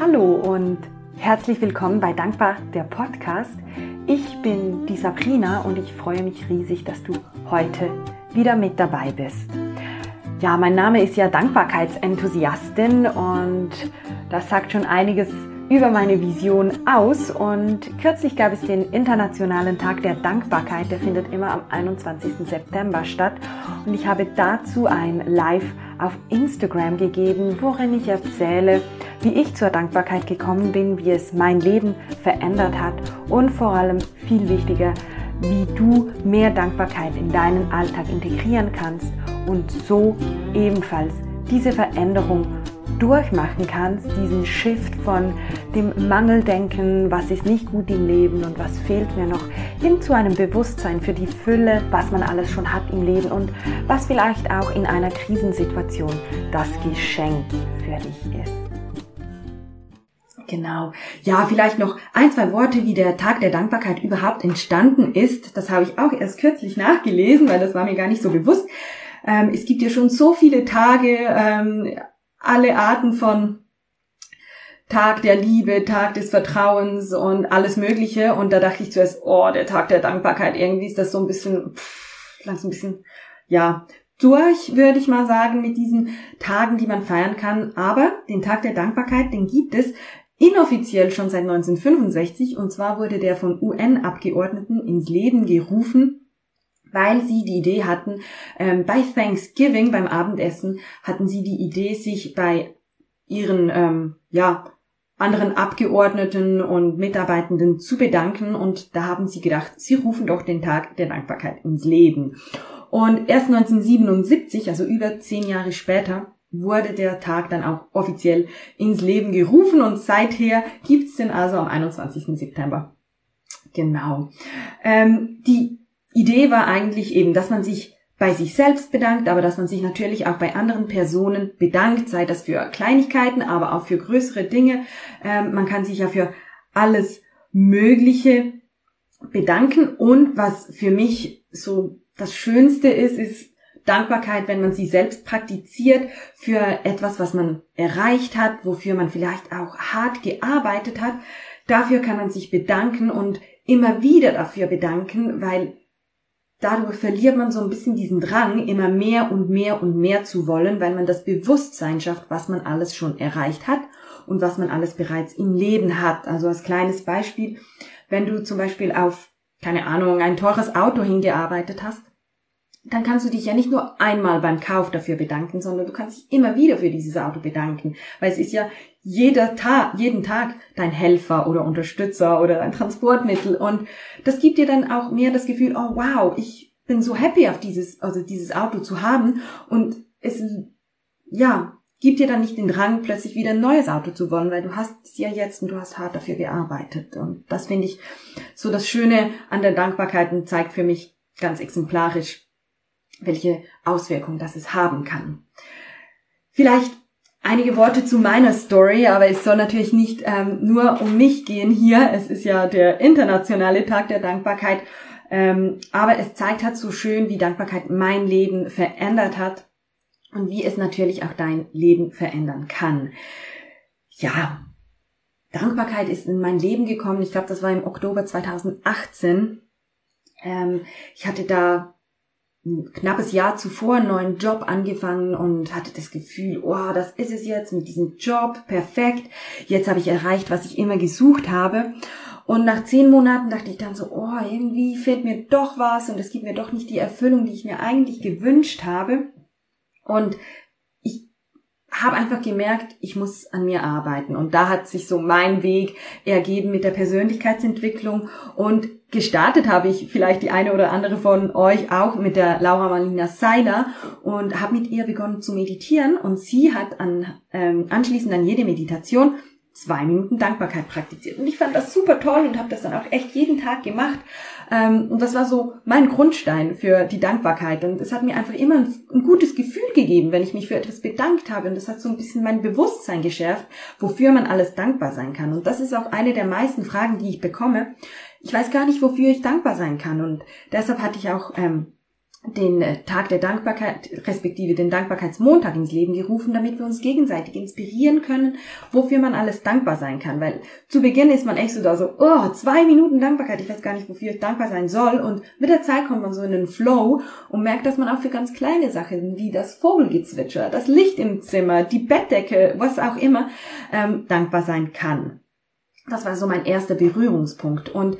Hallo und herzlich willkommen bei Dankbar der Podcast. Ich bin die Sabrina und ich freue mich riesig, dass du heute wieder mit dabei bist. Ja, mein Name ist ja Dankbarkeitsenthusiastin und das sagt schon einiges über meine Vision aus und kürzlich gab es den Internationalen Tag der Dankbarkeit, der findet immer am 21. September statt und ich habe dazu ein Live auf Instagram gegeben, worin ich erzähle, wie ich zur Dankbarkeit gekommen bin, wie es mein Leben verändert hat und vor allem viel wichtiger, wie du mehr Dankbarkeit in deinen Alltag integrieren kannst und so ebenfalls diese Veränderung durchmachen kannst, diesen Shift von dem Mangeldenken, was ist nicht gut im Leben und was fehlt mir noch, hin zu einem Bewusstsein für die Fülle, was man alles schon hat im Leben und was vielleicht auch in einer Krisensituation das Geschenk für dich ist. Genau. Ja, vielleicht noch ein, zwei Worte, wie der Tag der Dankbarkeit überhaupt entstanden ist. Das habe ich auch erst kürzlich nachgelesen, weil das war mir gar nicht so bewusst. Ähm, es gibt ja schon so viele Tage, ähm, alle Arten von Tag der Liebe, Tag des Vertrauens und alles Mögliche. Und da dachte ich zuerst, oh, der Tag der Dankbarkeit, irgendwie ist das so ein bisschen, pff, langsam ein bisschen, ja, durch, würde ich mal sagen, mit diesen Tagen, die man feiern kann. Aber den Tag der Dankbarkeit, den gibt es inoffiziell schon seit 1965. Und zwar wurde der von UN-Abgeordneten ins Leben gerufen weil sie die Idee hatten, ähm, bei Thanksgiving, beim Abendessen, hatten sie die Idee, sich bei ihren ähm, ja, anderen Abgeordneten und Mitarbeitenden zu bedanken und da haben sie gedacht, sie rufen doch den Tag der Dankbarkeit ins Leben. Und erst 1977, also über zehn Jahre später, wurde der Tag dann auch offiziell ins Leben gerufen und seither gibt's den also am 21. September. Genau. Ähm, die Idee war eigentlich eben, dass man sich bei sich selbst bedankt, aber dass man sich natürlich auch bei anderen Personen bedankt, sei das für Kleinigkeiten, aber auch für größere Dinge. Ähm, man kann sich ja für alles Mögliche bedanken und was für mich so das Schönste ist, ist Dankbarkeit, wenn man sie selbst praktiziert für etwas, was man erreicht hat, wofür man vielleicht auch hart gearbeitet hat. Dafür kann man sich bedanken und immer wieder dafür bedanken, weil dadurch verliert man so ein bisschen diesen Drang, immer mehr und mehr und mehr zu wollen, weil man das Bewusstsein schafft, was man alles schon erreicht hat und was man alles bereits im Leben hat. Also als kleines Beispiel, wenn du zum Beispiel auf, keine Ahnung, ein teures Auto hingearbeitet hast, dann kannst du dich ja nicht nur einmal beim Kauf dafür bedanken, sondern du kannst dich immer wieder für dieses Auto bedanken, weil es ist ja jeder Tag, jeden Tag dein Helfer oder Unterstützer oder dein Transportmittel. Und das gibt dir dann auch mehr das Gefühl, oh wow, ich bin so happy auf dieses, also dieses Auto zu haben. Und es, ja, gibt dir dann nicht den Drang, plötzlich wieder ein neues Auto zu wollen, weil du hast es ja jetzt und du hast hart dafür gearbeitet. Und das finde ich so das Schöne an der Dankbarkeit und zeigt für mich ganz exemplarisch, welche Auswirkungen das es haben kann. Vielleicht einige Worte zu meiner Story, aber es soll natürlich nicht ähm, nur um mich gehen hier. Es ist ja der internationale Tag der Dankbarkeit. Ähm, aber es zeigt halt so schön, wie Dankbarkeit mein Leben verändert hat und wie es natürlich auch dein Leben verändern kann. Ja, Dankbarkeit ist in mein Leben gekommen. Ich glaube, das war im Oktober 2018. Ähm, ich hatte da ein knappes Jahr zuvor einen neuen Job angefangen und hatte das Gefühl, oh, das ist es jetzt mit diesem Job, perfekt. Jetzt habe ich erreicht, was ich immer gesucht habe. Und nach zehn Monaten dachte ich dann so, oh, irgendwie fehlt mir doch was und es gibt mir doch nicht die Erfüllung, die ich mir eigentlich gewünscht habe. Und habe einfach gemerkt, ich muss an mir arbeiten. Und da hat sich so mein Weg ergeben mit der Persönlichkeitsentwicklung und gestartet habe ich vielleicht die eine oder andere von euch auch mit der Laura Marlina Seiler und habe mit ihr begonnen zu meditieren und sie hat an, ähm, anschließend an jede Meditation zwei Minuten Dankbarkeit praktiziert. Und ich fand das super toll und habe das dann auch echt jeden Tag gemacht. Ähm, und das war so mein Grundstein für die Dankbarkeit. Und es hat mir einfach immer ein, gutes Gefühl gegeben, wenn ich mich für etwas bedankt habe. Und das hat so ein bisschen mein Bewusstsein geschärft, wofür man alles dankbar sein kann. Und das ist auch eine der meisten Fragen, die ich bekomme ich weiß gar nicht, wofür ich dankbar sein kann. Und deshalb hatte ich auch ähm, den äh, Tag der Dankbarkeit, respektive den Dankbarkeitsmontag ins Leben gerufen, damit wir uns gegenseitig inspirieren können, wofür man alles dankbar sein kann. Weil zu Beginn ist man echt so da so, oh, zwei Minuten Dankbarkeit, ich weiß gar nicht, wofür ich dankbar sein soll. Und mit der Zeit kommt man so in den Flow und merkt, dass man auch für ganz kleine Sachen wie das Vogelgezwitscher, das Licht im Zimmer, die Bettdecke, was auch immer, ähm, dankbar sein kann. Das war so mein erster Berührungspunkt. Und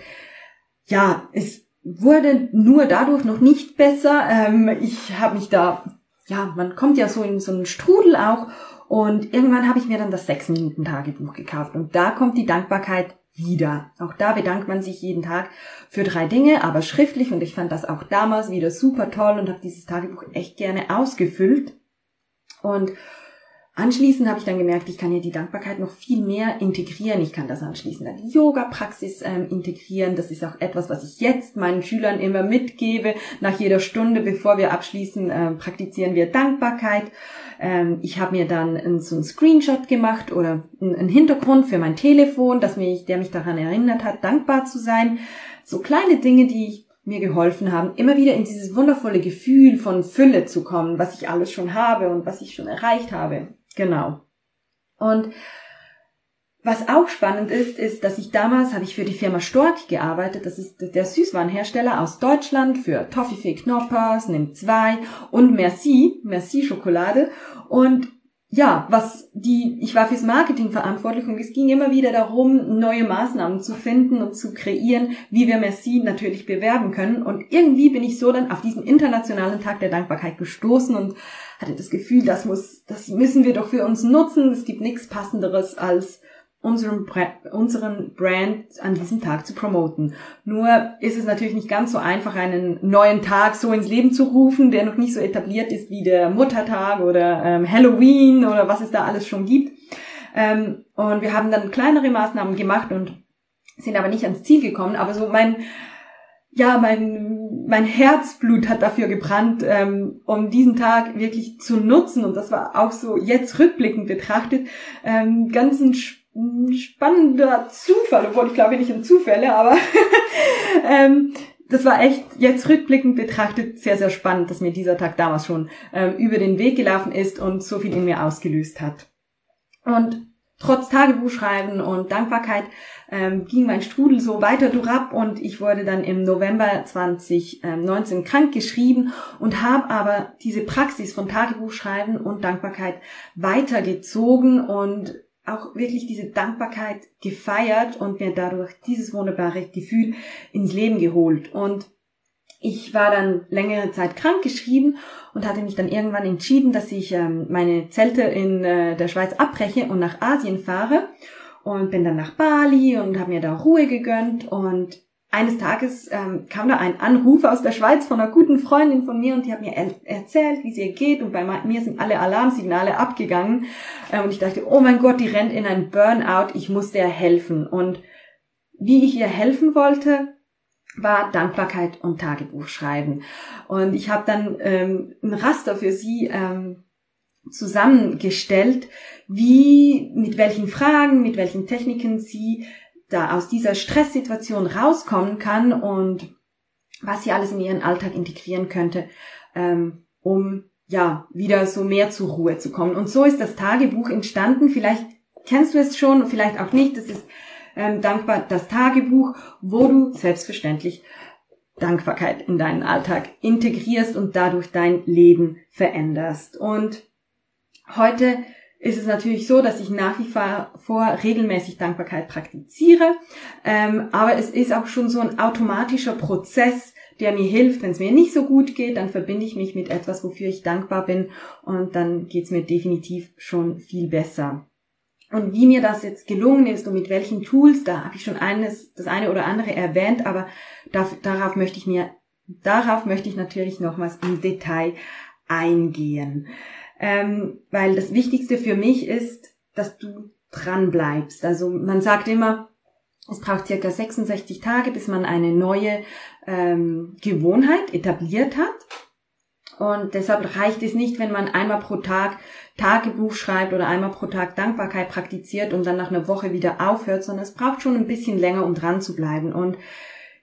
ja, es wurde nur dadurch noch nicht besser. Ähm, ich habe mich da, ja, man kommt ja so in so einen Strudel auch. Und irgendwann habe ich mir dann das Sechs-Minuten-Tagebuch gekauft. Und da kommt die Dankbarkeit wieder. Auch da bedankt man sich jeden Tag für drei Dinge, aber schriftlich. Und ich fand das auch damals wieder super toll und habe dieses Tagebuch echt gerne ausgefüllt. Und Anschließend habe ich dann gemerkt, ich kann ja die Dankbarkeit noch viel mehr integrieren. Ich kann das anschließend an die Yoga-Praxis ähm, integrieren. Das ist auch etwas, was ich jetzt meinen Schülern immer mitgebe. Nach jeder Stunde, bevor wir abschließen, äh, praktizieren wir Dankbarkeit. Ähm, ich habe mir dann ein, so einen Screenshot gemacht oder einen Hintergrund für mein Telefon, dass mich, der mich daran erinnert hat, dankbar zu sein. So kleine Dinge, die ich mir geholfen haben, immer wieder in dieses wundervolle Gefühl von Fülle zu kommen, was ich alles schon habe und was ich schon erreicht habe. Genau. Und was auch spannend ist, ist, dass ich damals habe ich für die Firma Stork gearbeitet. Das ist der Süßwarenhersteller aus Deutschland für Toffifee Knoppers, Nimm 2 und Merci, Merci Schokolade. Und ja, was die, ich war fürs Marketing verantwortlich und es ging immer wieder darum, neue Maßnahmen zu finden und zu kreieren, wie wir Merci natürlich bewerben können. Und irgendwie bin ich so dann auf diesen internationalen Tag der Dankbarkeit gestoßen und hatte das Gefühl, das muss, das müssen wir doch für uns nutzen. Es gibt nichts passenderes als unseren, unseren Brand an diesem Tag zu promoten. Nur ist es natürlich nicht ganz so einfach, einen neuen Tag so ins Leben zu rufen, der noch nicht so etabliert ist wie der Muttertag oder ähm, Halloween oder was es da alles schon gibt. Ähm, und wir haben dann kleinere Maßnahmen gemacht und sind aber nicht ans Ziel gekommen. Aber so mein, ja, mein, mein Herzblut hat dafür gebrannt, ähm, um diesen Tag wirklich zu nutzen. Und das war auch so jetzt rückblickend betrachtet, ähm, ganz ein spannender Zufall, obwohl ich glaube nicht an Zufälle, aber ähm, das war echt jetzt rückblickend betrachtet sehr, sehr spannend, dass mir dieser Tag damals schon ähm, über den Weg gelaufen ist und so viel in mir ausgelöst hat. Und trotz Tagebuchschreiben und Dankbarkeit ähm, ging mein Strudel so weiter durchab und ich wurde dann im November 2019 krank geschrieben und habe aber diese Praxis von Tagebuchschreiben und Dankbarkeit weitergezogen und auch wirklich diese Dankbarkeit gefeiert und mir dadurch dieses wunderbare Gefühl ins Leben geholt. Und ich war dann längere Zeit krank geschrieben und hatte mich dann irgendwann entschieden, dass ich ähm, meine Zelte in äh, der Schweiz abbreche und nach Asien fahre und bin dann nach Bali und habe mir da Ruhe gegönnt und eines Tages ähm, kam da ein Anruf aus der Schweiz von einer guten Freundin von mir und die hat mir er erzählt, wie es ihr geht und bei mir sind alle Alarmsignale abgegangen. Äh, und ich dachte, oh mein Gott, die rennt in ein Burnout, ich muss der helfen. Und wie ich ihr helfen wollte, war Dankbarkeit und Tagebuch schreiben. Und ich habe dann ähm, ein Raster für sie ähm, zusammengestellt, wie mit welchen Fragen, mit welchen Techniken sie da aus dieser Stresssituation rauskommen kann und was sie alles in ihren Alltag integrieren könnte, ähm, um ja wieder so mehr zur Ruhe zu kommen. Und so ist das Tagebuch entstanden. Vielleicht kennst du es schon, vielleicht auch nicht. Das ist ähm, dankbar das Tagebuch, wo du selbstverständlich Dankbarkeit in deinen Alltag integrierst und dadurch dein Leben veränderst. Und heute ist es natürlich so, dass ich nach wie vor regelmäßig Dankbarkeit praktiziere. Ähm, aber es ist auch schon so ein automatischer Prozess, der mir hilft. Wenn es mir nicht so gut geht, dann verbinde ich mich mit etwas, wofür ich dankbar bin und dann geht es mir definitiv schon viel besser. Und wie mir das jetzt gelungen ist und mit welchen Tools, da habe ich schon eines, das eine oder andere erwähnt, aber darf, darauf möchte ich mir, darauf möchte ich natürlich nochmals im Detail eingehen ähm, weil das Wichtigste für mich ist, dass du dran bleibst. Also man sagt immer, es braucht circa 66 Tage, bis man eine neue ähm, Gewohnheit etabliert hat. Und deshalb reicht es nicht, wenn man einmal pro Tag Tagebuch schreibt oder einmal pro Tag Dankbarkeit praktiziert und dann nach einer Woche wieder aufhört, sondern es braucht schon ein bisschen länger, um dran zu bleiben. Und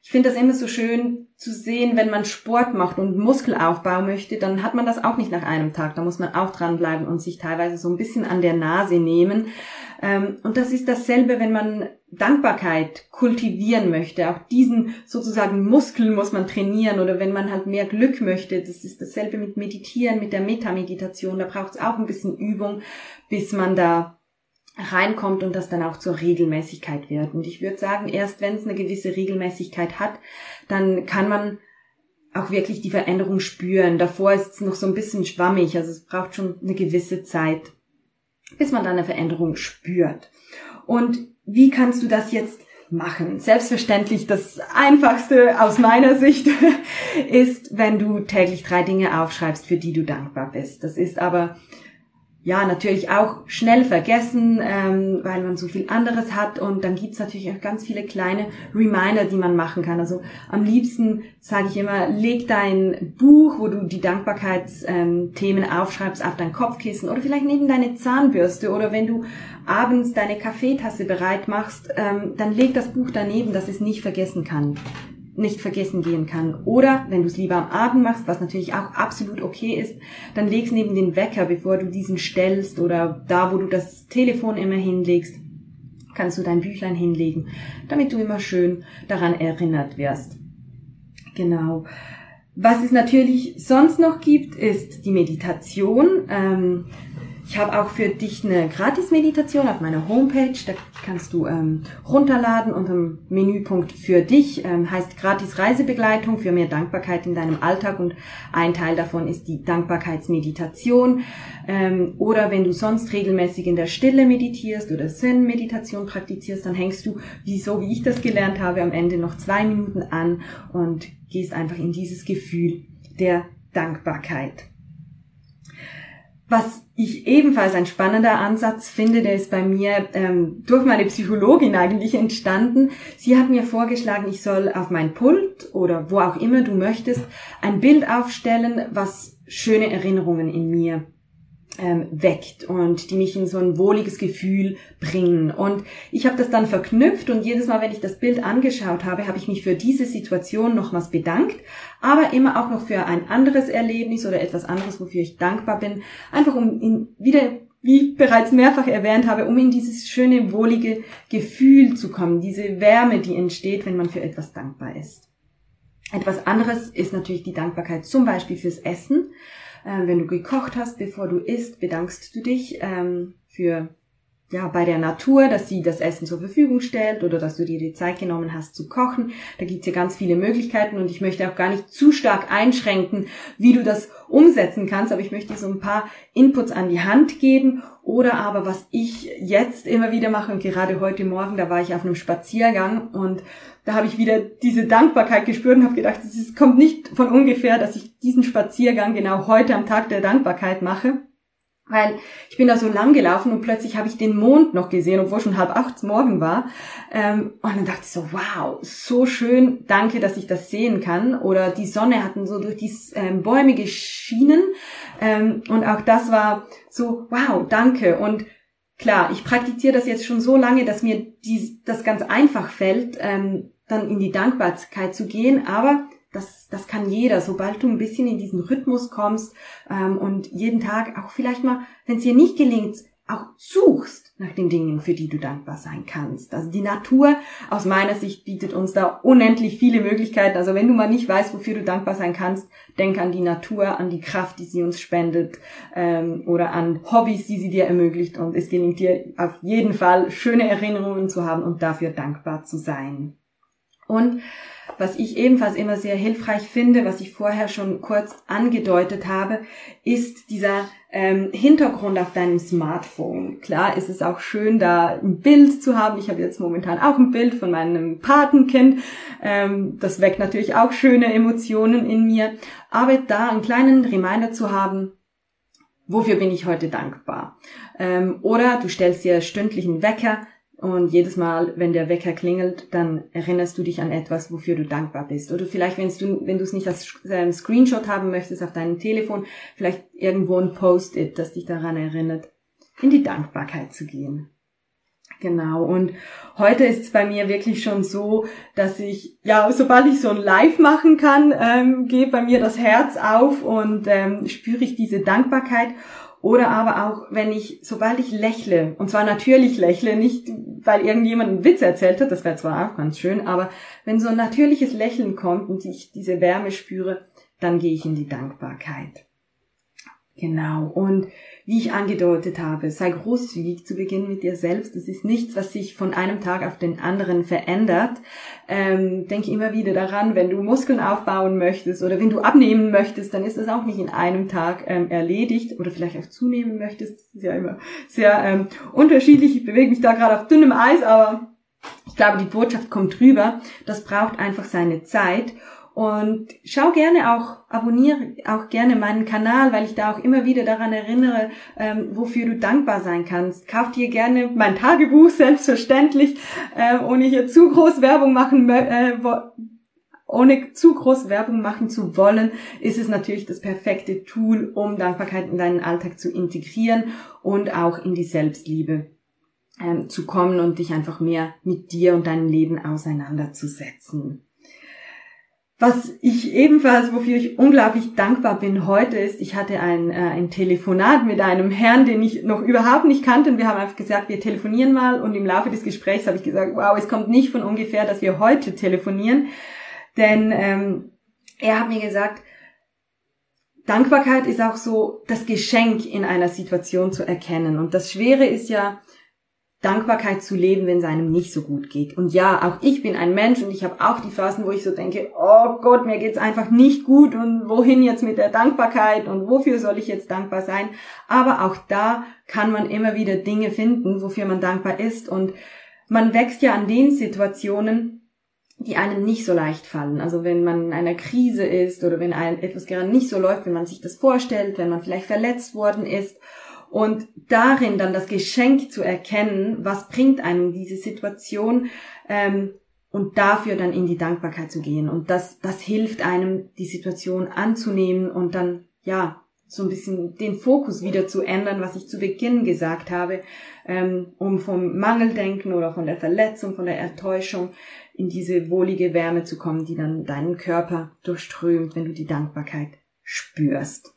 ich finde das immer so schön zu sehen, wenn man Sport macht und Muskelaufbau möchte, dann hat man das auch nicht nach einem Tag. Da muss man auch dranbleiben und sich teilweise so ein bisschen an der Nase nehmen. Ähm, und das ist dasselbe, wenn man Dankbarkeit kultivieren möchte. Auch diesen sozusagen Muskel muss man trainieren oder wenn man halt mehr Glück möchte. Das ist dasselbe mit Meditieren, mit der Metameditation. Da braucht es auch ein bisschen Übung, bis man da reinkommt und das dann auch zur Regelmäßigkeit wird. Und ich würde sagen, erst wenn es eine gewisse Regelmäßigkeit hat, dann kann man auch wirklich die Veränderung spüren. Davor ist es noch so ein bisschen schwammig, also es braucht schon eine gewisse Zeit, bis man dann eine Veränderung spürt. Und wie kannst du das jetzt machen? Selbstverständlich das einfachste aus meiner Sicht ist, wenn du täglich drei Dinge aufschreibst, für die du dankbar bist. Das ist aber ja, natürlich auch schnell vergessen, ähm, weil man so viel anderes hat. Und dann gibt's natürlich auch ganz viele kleine Reminder, die man machen kann. Also am liebsten sage ich immer, leg dein Buch, wo du die Dankbarkeitsthemen aufschreibst, auf dein Kopfkissen oder vielleicht neben deine Zahnbürste oder wenn du abends deine Kaffeetasse bereit machst, ähm, dann leg das Buch daneben, dass es nicht vergessen kann nicht vergessen gehen kann. Oder wenn du es lieber am Abend machst, was natürlich auch absolut okay ist, dann legst neben den Wecker, bevor du diesen stellst oder da, wo du das Telefon immer hinlegst, kannst du dein Büchlein hinlegen, damit du immer schön daran erinnert wirst. Genau. Was es natürlich sonst noch gibt, ist die Meditation. Ähm, ich habe auch für dich eine Gratis-Meditation auf meiner Homepage. Da kannst du ähm, runterladen unter dem Menüpunkt für dich. Ähm, heißt Gratis Reisebegleitung für mehr Dankbarkeit in deinem Alltag und ein Teil davon ist die Dankbarkeitsmeditation. Ähm, oder wenn du sonst regelmäßig in der Stille meditierst oder Zen-Meditation praktizierst, dann hängst du, wie so wie ich das gelernt habe, am Ende noch zwei Minuten an und gehst einfach in dieses Gefühl der Dankbarkeit. Was ich ebenfalls ein spannender Ansatz finde, der ist bei mir ähm, durch meine Psychologin eigentlich entstanden. Sie hat mir vorgeschlagen, ich soll auf mein Pult oder wo auch immer du möchtest ein Bild aufstellen, was schöne Erinnerungen in mir ähm, weckt und die mich in so ein wohliges Gefühl bringen. Und ich habe das dann verknüpft und jedes Mal, wenn ich das Bild angeschaut habe, habe ich mich für diese Situation nochmals bedankt, aber immer auch noch für ein anderes Erlebnis oder etwas anderes, wofür ich dankbar bin, einfach um in, wieder wie ich bereits mehrfach erwähnt habe, um in dieses schöne, wohlige Gefühl zu kommen, diese Wärme, die entsteht, wenn man für etwas dankbar ist. Etwas anderes ist natürlich die Dankbarkeit zum Beispiel fürs Essen. Ähm, wenn du gekocht hast, bevor du isst, bedankst du dich ähm, für ja, bei der Natur, dass sie das Essen zur Verfügung stellt oder dass du dir die Zeit genommen hast zu kochen. Da gibt's ja ganz viele Möglichkeiten und ich möchte auch gar nicht zu stark einschränken, wie du das umsetzen kannst, aber ich möchte dir so ein paar Inputs an die Hand geben oder aber was ich jetzt immer wieder mache und gerade heute Morgen, da war ich auf einem Spaziergang und da habe ich wieder diese Dankbarkeit gespürt und habe gedacht, es kommt nicht von ungefähr, dass ich diesen Spaziergang genau heute am Tag der Dankbarkeit mache. Weil ich bin da so lang gelaufen und plötzlich habe ich den Mond noch gesehen, obwohl schon halb acht morgen war. Ähm, und dann dachte ich so, wow, so schön, danke, dass ich das sehen kann. Oder die Sonne hatten so durch die ähm, Bäume geschienen. Ähm, und auch das war so, wow, danke. Und klar, ich praktiziere das jetzt schon so lange, dass mir dies, das ganz einfach fällt, dann in die Dankbarkeit zu gehen. Aber das, das kann jeder, sobald du ein bisschen in diesen Rhythmus kommst ähm, und jeden Tag auch vielleicht mal, wenn es dir nicht gelingt, auch suchst nach den Dingen, für die du dankbar sein kannst. Also die Natur aus meiner Sicht bietet uns da unendlich viele Möglichkeiten. Also wenn du mal nicht weißt, wofür du dankbar sein kannst, denk an die Natur, an die Kraft, die sie uns spendet ähm, oder an Hobbys, die sie dir ermöglicht. Und es gelingt dir auf jeden Fall, schöne Erinnerungen zu haben und dafür dankbar zu sein. Und was ich ebenfalls immer sehr hilfreich finde, was ich vorher schon kurz angedeutet habe, ist dieser ähm, Hintergrund auf deinem Smartphone. Klar ist es auch schön, da ein Bild zu haben. Ich habe jetzt momentan auch ein Bild von meinem Patenkind. Ähm, das weckt natürlich auch schöne Emotionen in mir. Aber da einen kleinen Reminder zu haben, wofür bin ich heute dankbar? Ähm, oder du stellst dir stündlich einen Wecker, und jedes Mal, wenn der Wecker klingelt, dann erinnerst du dich an etwas, wofür du dankbar bist. Oder vielleicht, wenn du, wenn du es nicht als äh, Screenshot haben möchtest auf deinem Telefon, vielleicht irgendwo ein Post-it, das dich daran erinnert, in die Dankbarkeit zu gehen. Genau. Und heute ist es bei mir wirklich schon so, dass ich, ja, sobald ich so ein Live machen kann, ähm, geht bei mir das Herz auf und ähm, spüre ich diese Dankbarkeit. Oder aber auch, wenn ich, sobald ich lächle, und zwar natürlich lächle, nicht weil irgendjemand einen Witz erzählt hat, das wäre zwar auch ganz schön, aber wenn so ein natürliches Lächeln kommt und ich diese Wärme spüre, dann gehe ich in die Dankbarkeit. Genau. Und wie ich angedeutet habe, sei großzügig zu Beginn mit dir selbst. Das ist nichts, was sich von einem Tag auf den anderen verändert. Ähm, denke immer wieder daran, wenn du Muskeln aufbauen möchtest oder wenn du abnehmen möchtest, dann ist das auch nicht in einem Tag ähm, erledigt oder vielleicht auch zunehmen möchtest. Das ist ja immer sehr ähm, unterschiedlich. Ich bewege mich da gerade auf dünnem Eis, aber ich glaube, die Botschaft kommt rüber. Das braucht einfach seine Zeit. Und schau gerne auch, abonniere auch gerne meinen Kanal, weil ich da auch immer wieder daran erinnere, ähm, wofür du dankbar sein kannst. Kauf dir gerne mein Tagebuch, selbstverständlich, äh, ohne hier zu groß Werbung machen, äh, ohne zu groß Werbung machen zu wollen, ist es natürlich das perfekte Tool, um Dankbarkeit in deinen Alltag zu integrieren und auch in die Selbstliebe ähm, zu kommen und dich einfach mehr mit dir und deinem Leben auseinanderzusetzen. Was ich ebenfalls, wofür ich unglaublich dankbar bin heute, ist, ich hatte ein, äh, ein Telefonat mit einem Herrn, den ich noch überhaupt nicht kannte. Und wir haben einfach gesagt, wir telefonieren mal. Und im Laufe des Gesprächs habe ich gesagt, wow, es kommt nicht von ungefähr, dass wir heute telefonieren. Denn ähm, er hat mir gesagt, Dankbarkeit ist auch so das Geschenk in einer Situation zu erkennen. Und das Schwere ist ja, Dankbarkeit zu leben, wenn es einem nicht so gut geht. Und ja, auch ich bin ein Mensch und ich habe auch die Phasen, wo ich so denke, oh Gott, mir geht's einfach nicht gut und wohin jetzt mit der Dankbarkeit und wofür soll ich jetzt dankbar sein? Aber auch da kann man immer wieder Dinge finden, wofür man dankbar ist und man wächst ja an den Situationen, die einem nicht so leicht fallen. Also wenn man in einer Krise ist oder wenn einem etwas gerade nicht so läuft, wenn man sich das vorstellt, wenn man vielleicht verletzt worden ist und darin dann das Geschenk zu erkennen, was bringt einem diese Situation ähm, und dafür dann in die Dankbarkeit zu gehen. Und das, das hilft einem, die Situation anzunehmen und dann, ja, so ein bisschen den Fokus wieder zu ändern, was ich zu Beginn gesagt habe, ähm, um vom Mangeldenken oder von der Verletzung, von der Enttäuschung in diese wohlige Wärme zu kommen, die dann deinen Körper durchströmt, wenn du die Dankbarkeit spürst.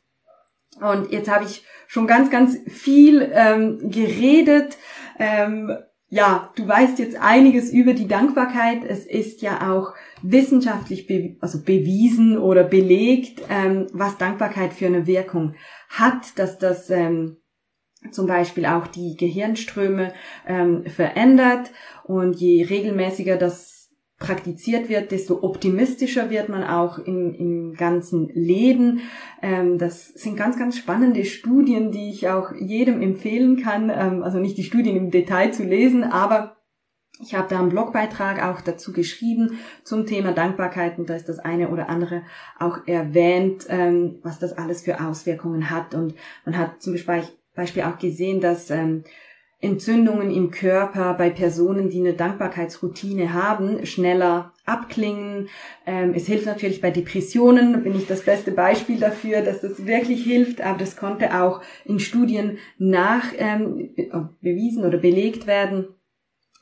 Und jetzt habe ich schon ganz, ganz viel ähm, geredet. Ähm, ja, du weißt jetzt einiges über die Dankbarkeit. Es ist ja auch wissenschaftlich be also bewiesen oder belegt, ähm, was Dankbarkeit für eine Wirkung hat, dass das ähm, zum Beispiel auch die Gehirnströme ähm, verändert und je regelmäßiger das praktiziert wird, desto optimistischer wird man auch im, im ganzen Leben. Ähm, das sind ganz, ganz spannende Studien, die ich auch jedem empfehlen kann. Ähm, also nicht die Studien im Detail zu lesen, aber ich habe da einen Blogbeitrag auch dazu geschrieben zum Thema Dankbarkeit und da ist das eine oder andere auch erwähnt, ähm, was das alles für Auswirkungen hat. Und man hat zum Beispiel auch gesehen, dass ähm, Entzündungen im Körper bei Personen, die eine Dankbarkeitsroutine haben, schneller abklingen. Ähm, es hilft natürlich bei Depressionen, da bin ich das beste Beispiel dafür, dass das wirklich hilft, aber das konnte auch in Studien nach ähm, bewiesen oder belegt werden.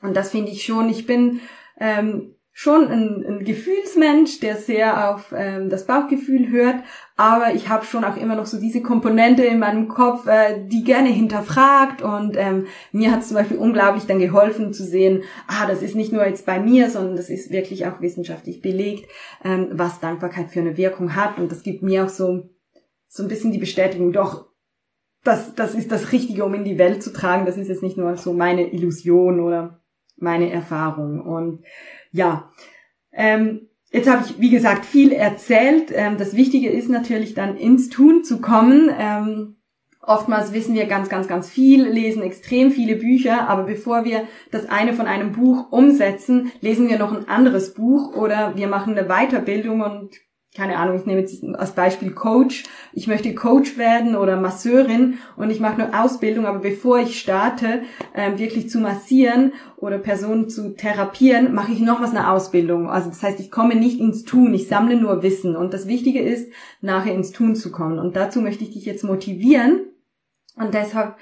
Und das finde ich schon, ich bin ähm, schon ein, ein Gefühlsmensch, der sehr auf ähm, das Bauchgefühl hört, aber ich habe schon auch immer noch so diese Komponente in meinem Kopf, äh, die gerne hinterfragt und ähm, mir hat zum Beispiel unglaublich dann geholfen zu sehen, ah, das ist nicht nur jetzt bei mir, sondern das ist wirklich auch wissenschaftlich belegt, ähm, was Dankbarkeit für eine Wirkung hat und das gibt mir auch so so ein bisschen die Bestätigung, doch das, das ist das Richtige, um in die Welt zu tragen. Das ist jetzt nicht nur so meine Illusion oder meine Erfahrung. Und ja, ähm, jetzt habe ich, wie gesagt, viel erzählt. Ähm, das Wichtige ist natürlich dann ins Tun zu kommen. Ähm, Oftmals wissen wir ganz, ganz, ganz viel, lesen extrem viele Bücher, aber bevor wir das eine von einem Buch umsetzen, lesen wir noch ein anderes Buch oder wir machen eine Weiterbildung und keine Ahnung, ich nehme jetzt als Beispiel Coach. Ich möchte Coach werden oder Masseurin und ich mache eine Ausbildung, aber bevor ich starte, ähm, wirklich zu massieren oder Personen zu therapieren, mache ich nochmals eine Ausbildung. Also das heißt, ich komme nicht ins Tun, ich sammle nur Wissen. Und das Wichtige ist, nachher ins Tun zu kommen. Und dazu möchte ich dich jetzt motivieren. Und deshalb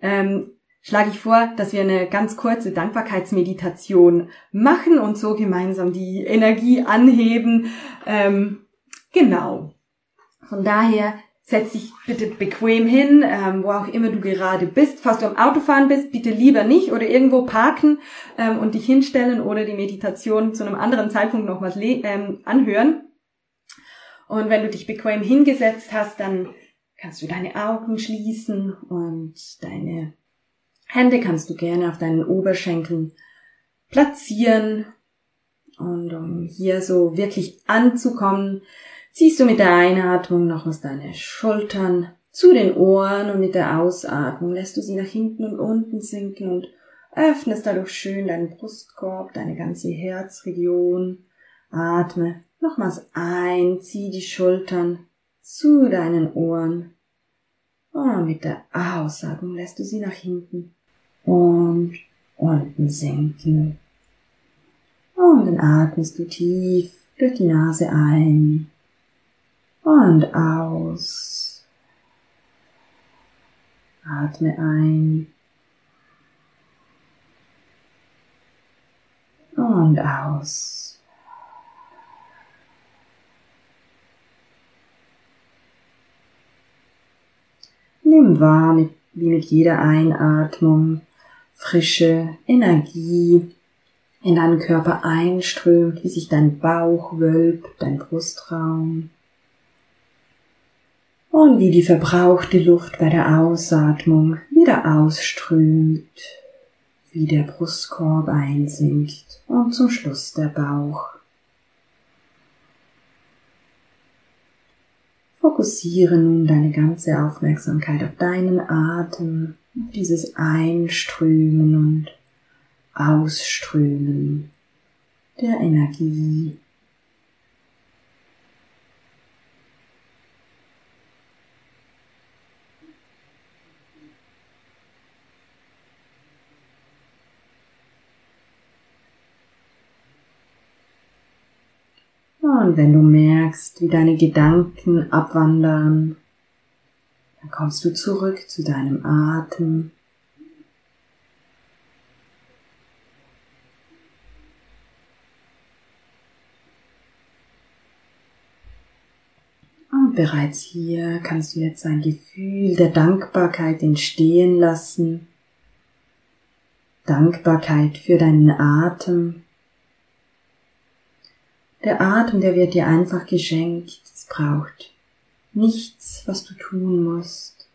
ähm, schlage ich vor, dass wir eine ganz kurze Dankbarkeitsmeditation machen und so gemeinsam die Energie anheben. Ähm, genau. Von daher setz dich bitte bequem hin, ähm, wo auch immer du gerade bist. Falls du am Autofahren bist, bitte lieber nicht oder irgendwo parken ähm, und dich hinstellen oder die Meditation zu einem anderen Zeitpunkt noch was ähm, anhören. Und wenn du dich bequem hingesetzt hast, dann kannst du deine Augen schließen und deine Hände kannst du gerne auf deinen Oberschenkeln platzieren. Und um hier so wirklich anzukommen, ziehst du mit der Einatmung nochmals deine Schultern zu den Ohren und mit der Ausatmung lässt du sie nach hinten und unten sinken und öffnest dadurch schön deinen Brustkorb, deine ganze Herzregion. Atme nochmals ein, zieh die Schultern zu deinen Ohren. Und mit der Ausatmung lässt du sie nach hinten und unten sinken. Und dann atmest du tief durch die Nase ein und aus. Atme ein und aus. Nimm wahr, wie mit jeder Einatmung frische Energie in deinen Körper einströmt, wie sich dein Bauch wölbt, dein Brustraum. Und wie die verbrauchte Luft bei der Ausatmung wieder ausströmt, wie der Brustkorb einsinkt und zum Schluss der Bauch. Fokussiere nun deine ganze Aufmerksamkeit auf deinen Atem dieses Einströmen und Ausströmen der Energie. Und wenn du merkst, wie deine Gedanken abwandern, dann kommst du zurück zu deinem Atem. Und bereits hier kannst du jetzt ein Gefühl der Dankbarkeit entstehen lassen. Dankbarkeit für deinen Atem. Der Atem, der wird dir einfach geschenkt. Es braucht nichts, was du tun musst.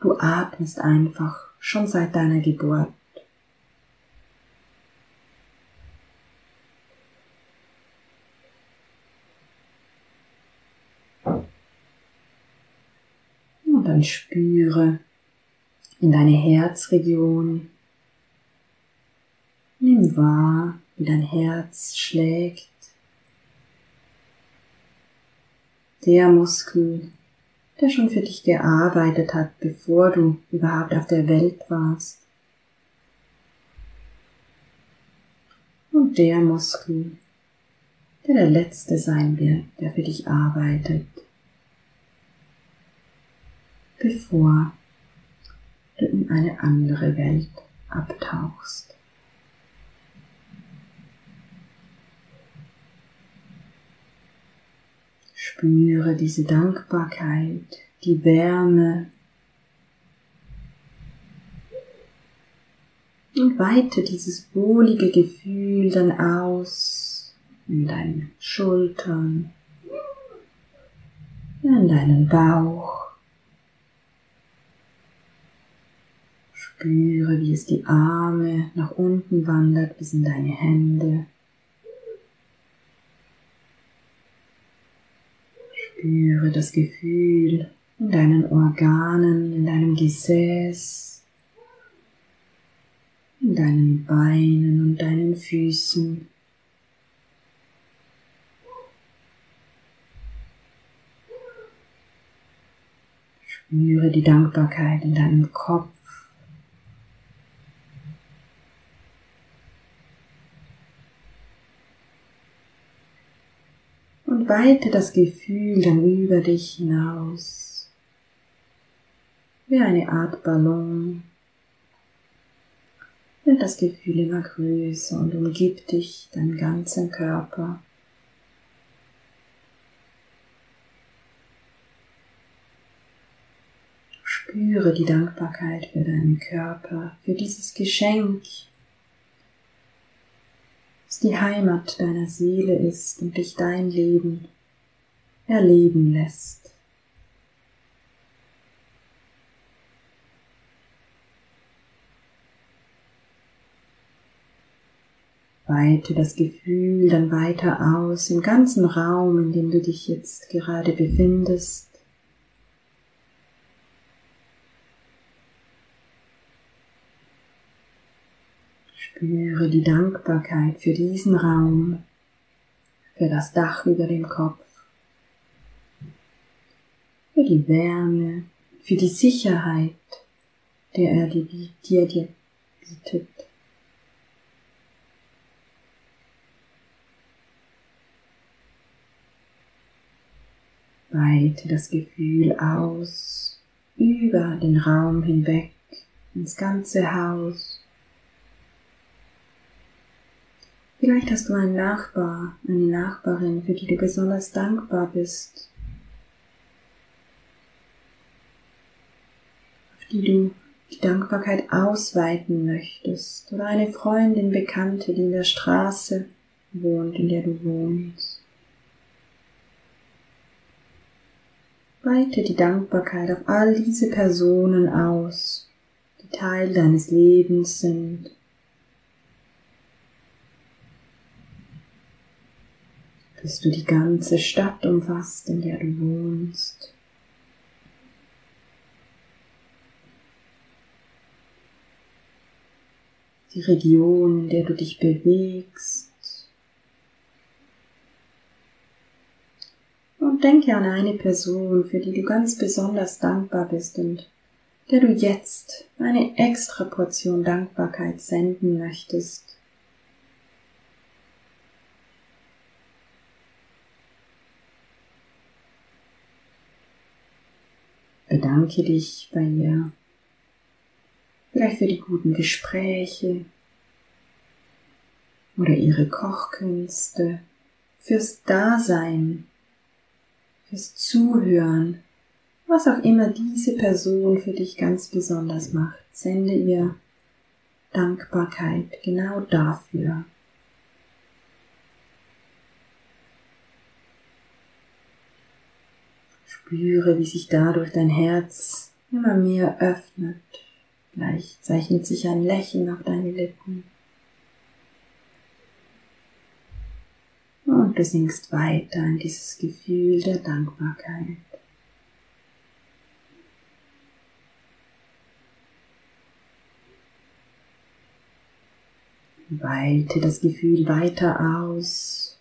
Du atmest einfach schon seit deiner Geburt. Und dann spüre in deine Herzregion. Nimm wahr, wie dein Herz schlägt. Der Muskel, der schon für dich gearbeitet hat, bevor du überhaupt auf der Welt warst. Und der Muskel, der der letzte sein wird, der für dich arbeitet, bevor du in eine andere Welt abtauchst. Spüre diese Dankbarkeit, die Wärme und weite dieses wohlige Gefühl dann aus in deinen Schultern, in deinen Bauch. Spüre, wie es die Arme nach unten wandert bis in deine Hände. Spüre das Gefühl in deinen Organen, in deinem Gesäß, in deinen Beinen und deinen Füßen. Spüre die Dankbarkeit in deinem Kopf. Weite das Gefühl dann über dich hinaus, wie eine Art Ballon, wird das Gefühl immer größer und umgibt dich, deinen ganzen Körper. Spüre die Dankbarkeit für deinen Körper, für dieses Geschenk, das die Heimat deiner Seele ist und dich dein Leben erleben lässt. Weite das Gefühl dann weiter aus im ganzen Raum, in dem du dich jetzt gerade befindest. Spüre die Dankbarkeit für diesen Raum, für das Dach über dem Kopf, für die Wärme, für die Sicherheit, der er dir, dir bietet. Weite das Gefühl aus über den Raum hinweg ins ganze Haus. Vielleicht hast du einen Nachbar, eine Nachbarin, für die du besonders dankbar bist, auf die du die Dankbarkeit ausweiten möchtest, oder eine Freundin, Bekannte, die in der Straße wohnt, in der du wohnst. Weite die Dankbarkeit auf all diese Personen aus, die Teil deines Lebens sind. Bis du die ganze Stadt umfasst, in der du wohnst. Die Region, in der du dich bewegst. Und denke an eine Person, für die du ganz besonders dankbar bist und der du jetzt eine extra Portion Dankbarkeit senden möchtest. Bedanke dich bei ihr, vielleicht für die guten Gespräche oder ihre Kochkünste, fürs Dasein fürs Zuhören, was auch immer diese Person für dich ganz besonders macht. Sende ihr Dankbarkeit genau dafür. Spüre, wie sich dadurch dein Herz immer mehr öffnet. Gleich zeichnet sich ein Lächeln auf deine Lippen. Und du sinkst weiter in dieses Gefühl der Dankbarkeit. Weite das Gefühl weiter aus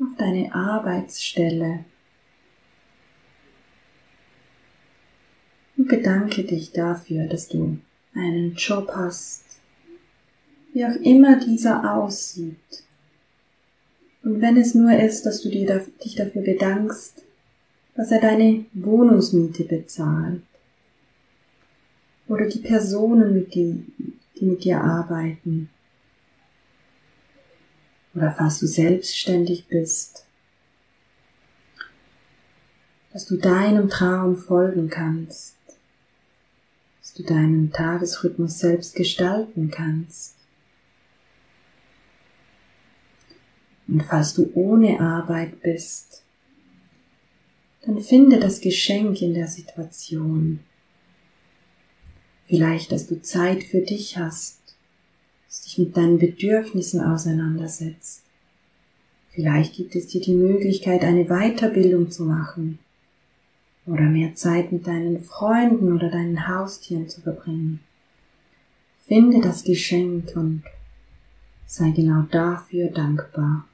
auf deine Arbeitsstelle und bedanke dich dafür, dass du einen Job hast, wie auch immer dieser aussieht. Und wenn es nur ist, dass du dich dafür bedankst, dass er deine Wohnungsmiete bezahlt oder die Personen, mit die, die mit dir arbeiten oder falls du selbstständig bist, dass du deinem Traum folgen kannst, du deinen Tagesrhythmus selbst gestalten kannst. Und falls du ohne Arbeit bist, dann finde das Geschenk in der Situation. Vielleicht, dass du Zeit für dich hast, dass dich mit deinen Bedürfnissen auseinandersetzt. Vielleicht gibt es dir die Möglichkeit, eine Weiterbildung zu machen oder mehr Zeit mit deinen Freunden oder deinen Haustieren zu verbringen. Finde das Geschenk und sei genau dafür dankbar.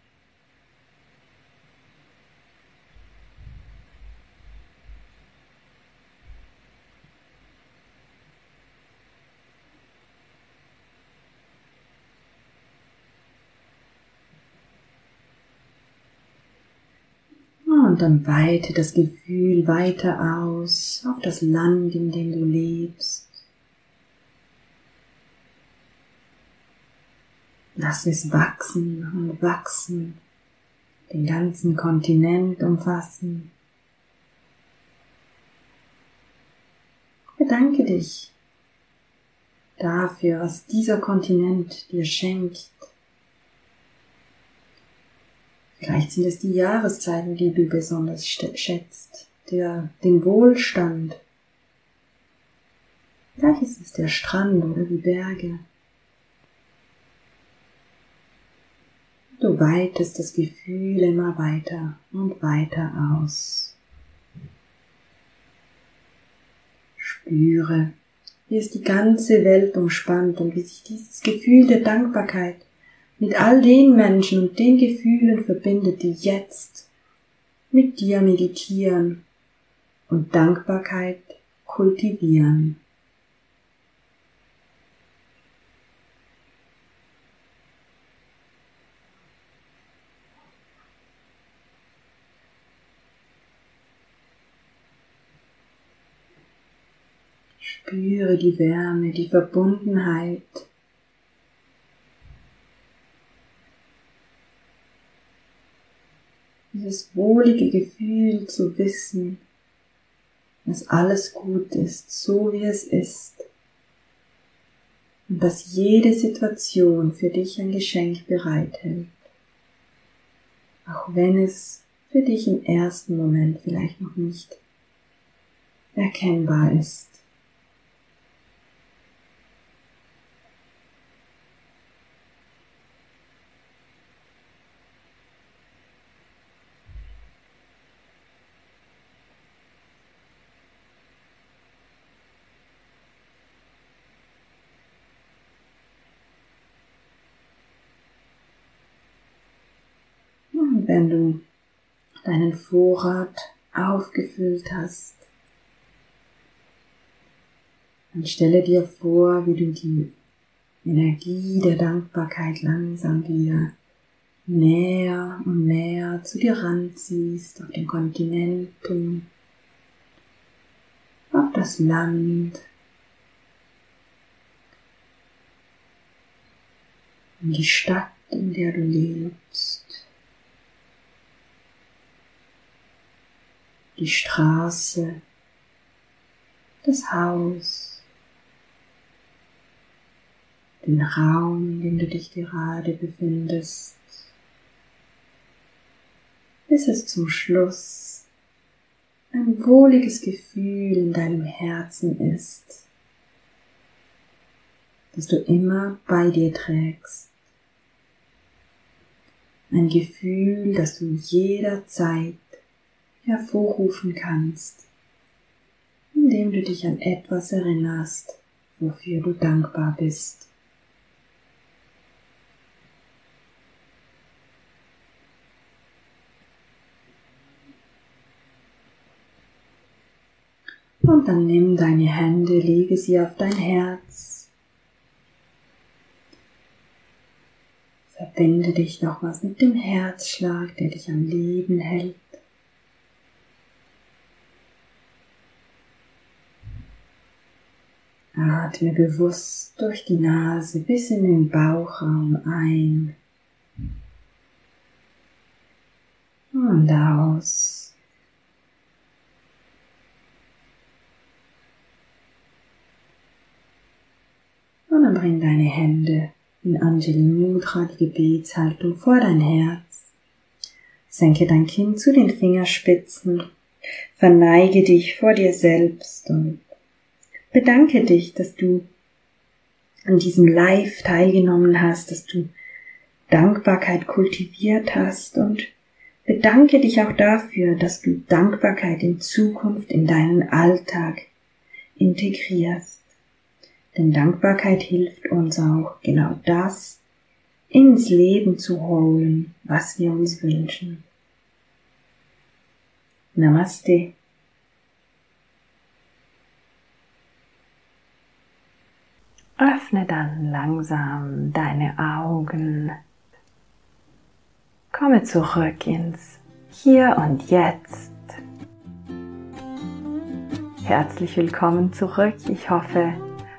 Und dann weite das Gefühl weiter aus auf das Land, in dem du lebst. Lass es wachsen und wachsen, den ganzen Kontinent umfassen. Bedanke dich dafür, was dieser Kontinent dir schenkt. Vielleicht sind es die Jahreszeiten, die du besonders schätzt, der, den Wohlstand. Vielleicht ist es der Strand oder die Berge. Du weitest das Gefühl immer weiter und weiter aus. Spüre, wie es die ganze Welt umspannt und wie sich dieses Gefühl der Dankbarkeit mit all den Menschen und den Gefühlen verbindet, die jetzt mit dir meditieren und Dankbarkeit kultivieren. Spüre die Wärme, die Verbundenheit. Dieses wohlige Gefühl zu wissen, dass alles gut ist, so wie es ist. Und dass jede Situation für dich ein Geschenk bereithält. Auch wenn es für dich im ersten Moment vielleicht noch nicht erkennbar ist. Wenn du deinen Vorrat aufgefüllt hast, dann stelle dir vor, wie du die Energie der Dankbarkeit langsam wieder näher und näher zu dir ranziehst, auf den Kontinenten, auf das Land, in die Stadt, in der du lebst. Die Straße, das Haus, den Raum, in dem du dich gerade befindest, bis es zum Schluss ein wohliges Gefühl in deinem Herzen ist, das du immer bei dir trägst. Ein Gefühl, das du jederzeit hervorrufen kannst, indem du dich an etwas erinnerst, wofür du dankbar bist. Und dann nimm deine Hände, lege sie auf dein Herz. Verbinde dich nochmals mit dem Herzschlag, der dich am Leben hält. Atme bewusst durch die Nase bis in den Bauchraum ein und aus. Und dann bring deine Hände in Anjali Mudra, die Gebetshaltung, vor dein Herz. Senke dein Kinn zu den Fingerspitzen. Verneige dich vor dir selbst und bedanke dich, dass du an diesem Live teilgenommen hast, dass du Dankbarkeit kultiviert hast und bedanke dich auch dafür, dass du Dankbarkeit in Zukunft in deinen Alltag integrierst. Denn Dankbarkeit hilft uns auch genau das ins Leben zu holen, was wir uns wünschen. Namaste. Öffne dann langsam deine Augen. Komme zurück ins Hier und Jetzt. Herzlich willkommen zurück. Ich hoffe,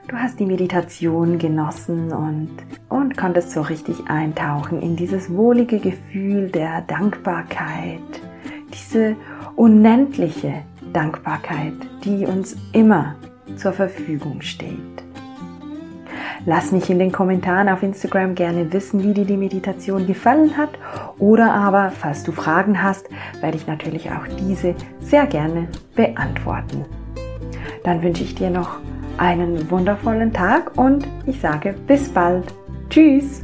du hast die Meditation genossen und, und konntest so richtig eintauchen in dieses wohlige Gefühl der Dankbarkeit, diese unendliche Dankbarkeit, die uns immer zur Verfügung steht. Lass mich in den Kommentaren auf Instagram gerne wissen, wie dir die Meditation gefallen hat oder aber, falls du Fragen hast, werde ich natürlich auch diese sehr gerne beantworten. Dann wünsche ich dir noch einen wundervollen Tag und ich sage bis bald. Tschüss!